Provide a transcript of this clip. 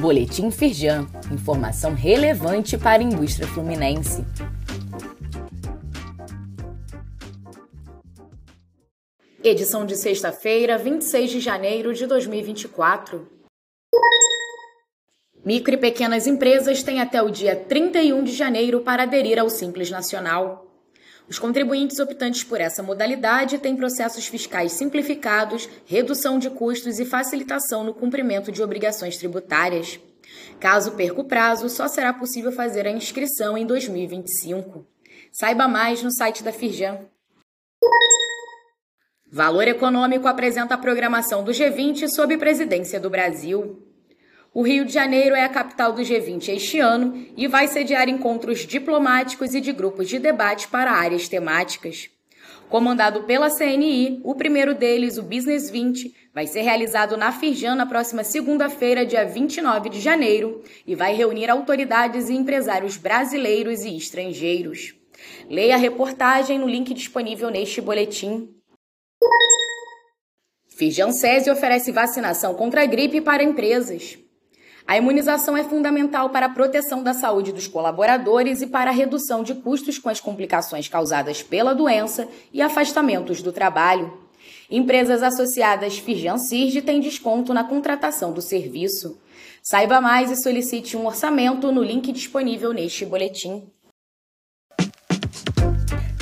Boletim Firjan, informação relevante para a indústria fluminense. Edição de sexta-feira, 26 de janeiro de 2024. Micro e pequenas empresas têm até o dia 31 de janeiro para aderir ao Simples Nacional. Os contribuintes optantes por essa modalidade têm processos fiscais simplificados, redução de custos e facilitação no cumprimento de obrigações tributárias. Caso perca o prazo, só será possível fazer a inscrição em 2025. Saiba mais no site da Firjan. Valor Econômico apresenta a programação do G20 sob presidência do Brasil. O Rio de Janeiro é a capital do G20 este ano e vai sediar encontros diplomáticos e de grupos de debate para áreas temáticas. Comandado pela CNI, o primeiro deles, o Business 20, vai ser realizado na Firjan na próxima segunda-feira, dia 29 de janeiro, e vai reunir autoridades e empresários brasileiros e estrangeiros. Leia a reportagem no link disponível neste boletim. Firjan SESI oferece vacinação contra a gripe para empresas. A imunização é fundamental para a proteção da saúde dos colaboradores e para a redução de custos com as complicações causadas pela doença e afastamentos do trabalho. Empresas associadas Firjan Sirge têm desconto na contratação do serviço. Saiba mais e solicite um orçamento no link disponível neste boletim.